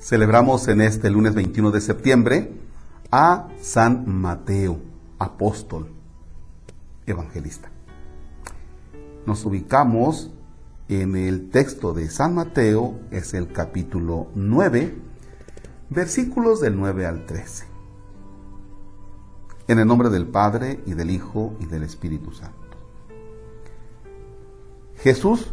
Celebramos en este lunes 21 de septiembre a San Mateo, apóstol, evangelista. Nos ubicamos en el texto de San Mateo, es el capítulo 9, versículos del 9 al 13. En el nombre del Padre y del Hijo y del Espíritu Santo. Jesús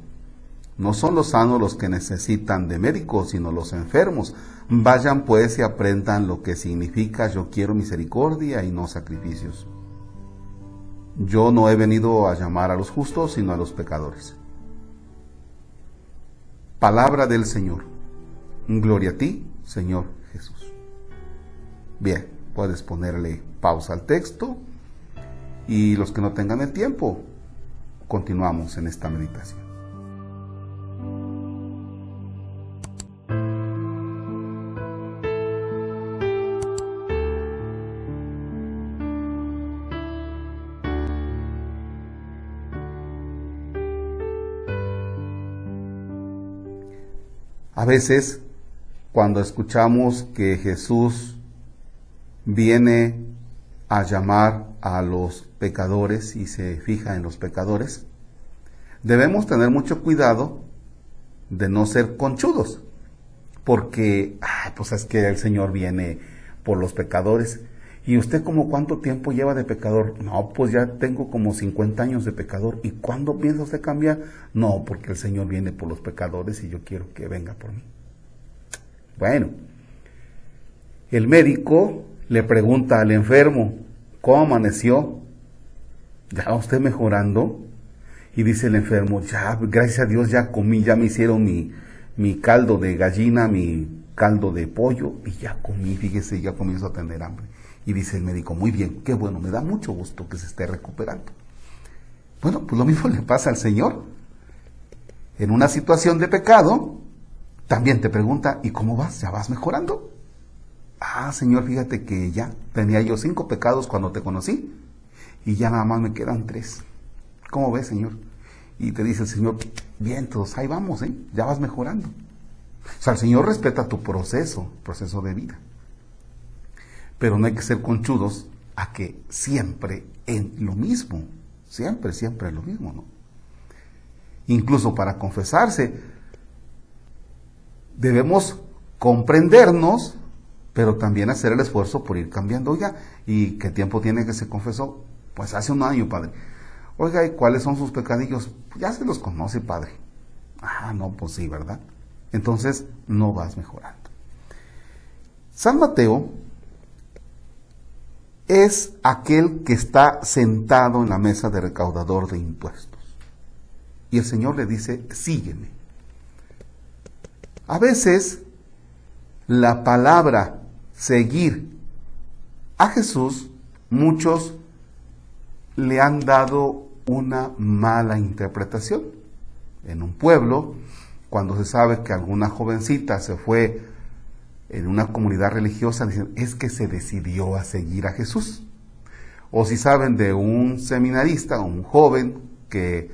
no son los sanos los que necesitan de médicos, sino los enfermos. Vayan pues y aprendan lo que significa yo quiero misericordia y no sacrificios. Yo no he venido a llamar a los justos, sino a los pecadores. Palabra del Señor. Gloria a ti, Señor Jesús. Bien, puedes ponerle pausa al texto y los que no tengan el tiempo, continuamos en esta meditación. A veces, cuando escuchamos que Jesús viene a llamar a los pecadores y se fija en los pecadores, debemos tener mucho cuidado de no ser conchudos, porque, ah, pues es que el Señor viene por los pecadores. ¿Y usted como cuánto tiempo lleva de pecador? No, pues ya tengo como 50 años de pecador. ¿Y cuándo piensa usted cambiar? No, porque el Señor viene por los pecadores y yo quiero que venga por mí. Bueno, el médico le pregunta al enfermo, ¿cómo amaneció? ¿Ya usted mejorando? Y dice el enfermo, ya, gracias a Dios ya comí, ya me hicieron mi, mi caldo de gallina, mi caldo de pollo, y ya comí, fíjese, ya comienzo a tener hambre. Y dice el médico, muy bien, qué bueno, me da mucho gusto que se esté recuperando. Bueno, pues lo mismo le pasa al Señor. En una situación de pecado, también te pregunta, ¿y cómo vas? ¿Ya vas mejorando? Ah, Señor, fíjate que ya tenía yo cinco pecados cuando te conocí y ya nada más me quedan tres. ¿Cómo ves, Señor? Y te dice el Señor, bien, todos ahí vamos, ¿eh? ya vas mejorando. O sea, el Señor respeta tu proceso, proceso de vida. Pero no hay que ser conchudos a que siempre en lo mismo, siempre, siempre en lo mismo, ¿no? Incluso para confesarse, debemos comprendernos pero también hacer el esfuerzo por ir cambiando. Oiga, ¿y qué tiempo tiene que se confesó? Pues hace un año, padre. Oiga, ¿y cuáles son sus pecadillos? Pues ya se los conoce, padre. Ah, no, pues sí, ¿verdad? Entonces no vas mejorando. San Mateo es aquel que está sentado en la mesa de recaudador de impuestos. Y el Señor le dice, sígueme. A veces la palabra seguir a Jesús, muchos le han dado una mala interpretación. En un pueblo, cuando se sabe que alguna jovencita se fue en una comunidad religiosa, dicen, es que se decidió a seguir a Jesús. O si saben de un seminarista, un joven que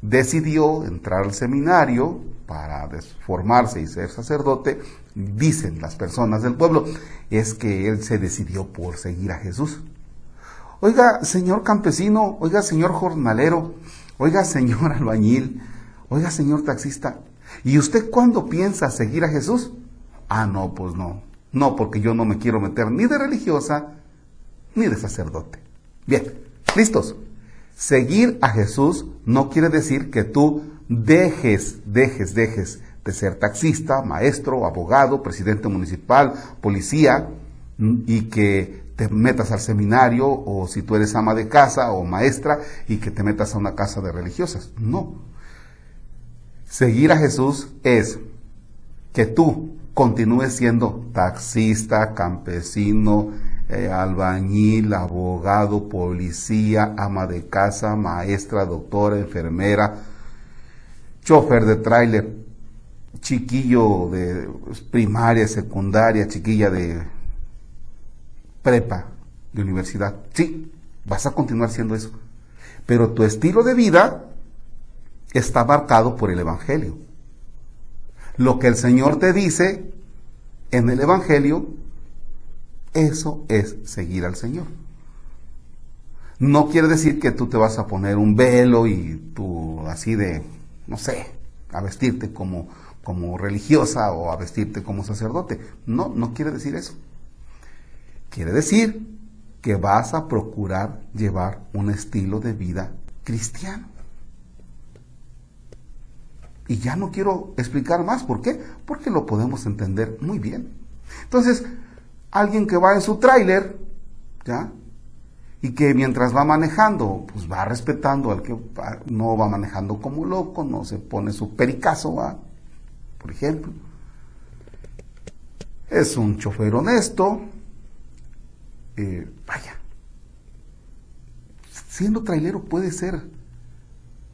decidió entrar al seminario para formarse y ser sacerdote, dicen las personas del pueblo, es que él se decidió por seguir a Jesús. Oiga, señor campesino, oiga, señor jornalero, oiga, señor albañil, oiga, señor taxista, ¿y usted cuándo piensa seguir a Jesús? Ah, no, pues no, no, porque yo no me quiero meter ni de religiosa ni de sacerdote. Bien, listos. Seguir a Jesús no quiere decir que tú dejes, dejes, dejes de ser taxista, maestro, abogado, presidente municipal, policía, y que te metas al seminario o si tú eres ama de casa o maestra y que te metas a una casa de religiosas. No. Seguir a Jesús es que tú continúes siendo taxista, campesino, eh, albañil, abogado, policía, ama de casa, maestra, doctora, enfermera, chofer de tráiler, chiquillo de primaria, secundaria, chiquilla de prepa, de universidad. Sí, vas a continuar siendo eso. Pero tu estilo de vida está marcado por el Evangelio. Lo que el Señor te dice en el Evangelio, eso es seguir al Señor. No quiere decir que tú te vas a poner un velo y tú así de, no sé, a vestirte como, como religiosa o a vestirte como sacerdote. No, no quiere decir eso. Quiere decir que vas a procurar llevar un estilo de vida cristiano. Y ya no quiero explicar más. ¿Por qué? Porque lo podemos entender muy bien. Entonces, alguien que va en su tráiler, ¿ya? Y que mientras va manejando, pues va respetando al que no va manejando como loco, no se pone su pericazo, ¿va? por ejemplo. Es un chofer honesto. Eh, vaya. Siendo trailero puede ser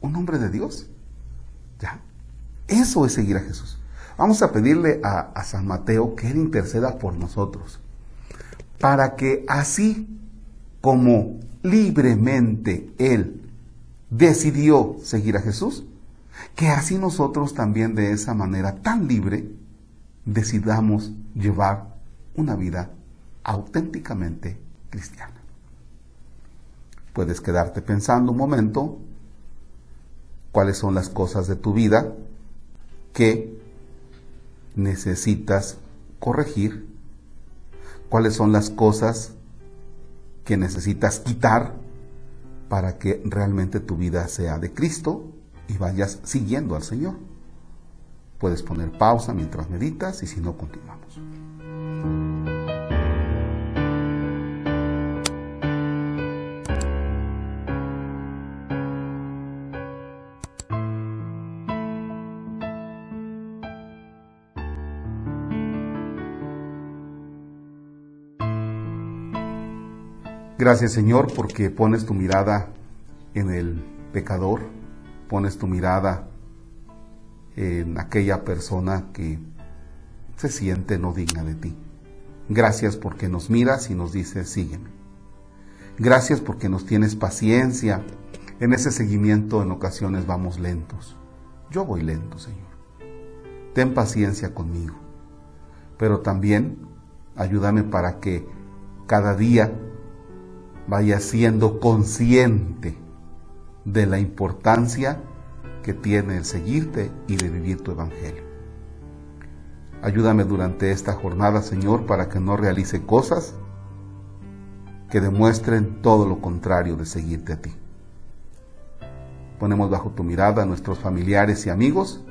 un hombre de Dios. ¿Ya? Eso es seguir a Jesús. Vamos a pedirle a, a San Mateo que Él interceda por nosotros para que así como libremente Él decidió seguir a Jesús, que así nosotros también de esa manera tan libre decidamos llevar una vida auténticamente cristiana. Puedes quedarte pensando un momento cuáles son las cosas de tu vida que necesitas corregir cuáles son las cosas que necesitas quitar para que realmente tu vida sea de Cristo y vayas siguiendo al Señor. Puedes poner pausa mientras meditas y si no, continuamos. Gracias Señor porque pones tu mirada en el pecador, pones tu mirada en aquella persona que se siente no digna de ti. Gracias porque nos miras y nos dices, sígueme. Gracias porque nos tienes paciencia. En ese seguimiento en ocasiones vamos lentos. Yo voy lento, Señor. Ten paciencia conmigo. Pero también ayúdame para que cada día vaya siendo consciente de la importancia que tiene el seguirte y de vivir tu evangelio. Ayúdame durante esta jornada, Señor, para que no realice cosas que demuestren todo lo contrario de seguirte a ti. Ponemos bajo tu mirada a nuestros familiares y amigos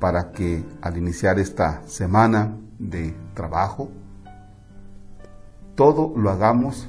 para que al iniciar esta semana de trabajo, todo lo hagamos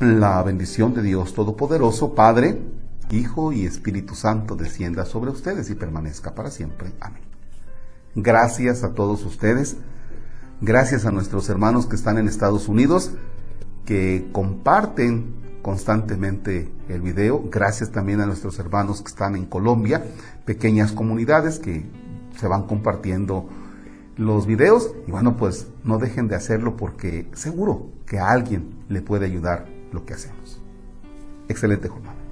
La bendición de Dios Todopoderoso, Padre, Hijo y Espíritu Santo descienda sobre ustedes y permanezca para siempre. Amén. Gracias a todos ustedes. Gracias a nuestros hermanos que están en Estados Unidos, que comparten constantemente el video. Gracias también a nuestros hermanos que están en Colombia, pequeñas comunidades que se van compartiendo los videos. Y bueno, pues no dejen de hacerlo porque seguro que a alguien le puede ayudar lo que hacemos. Excelente jornada.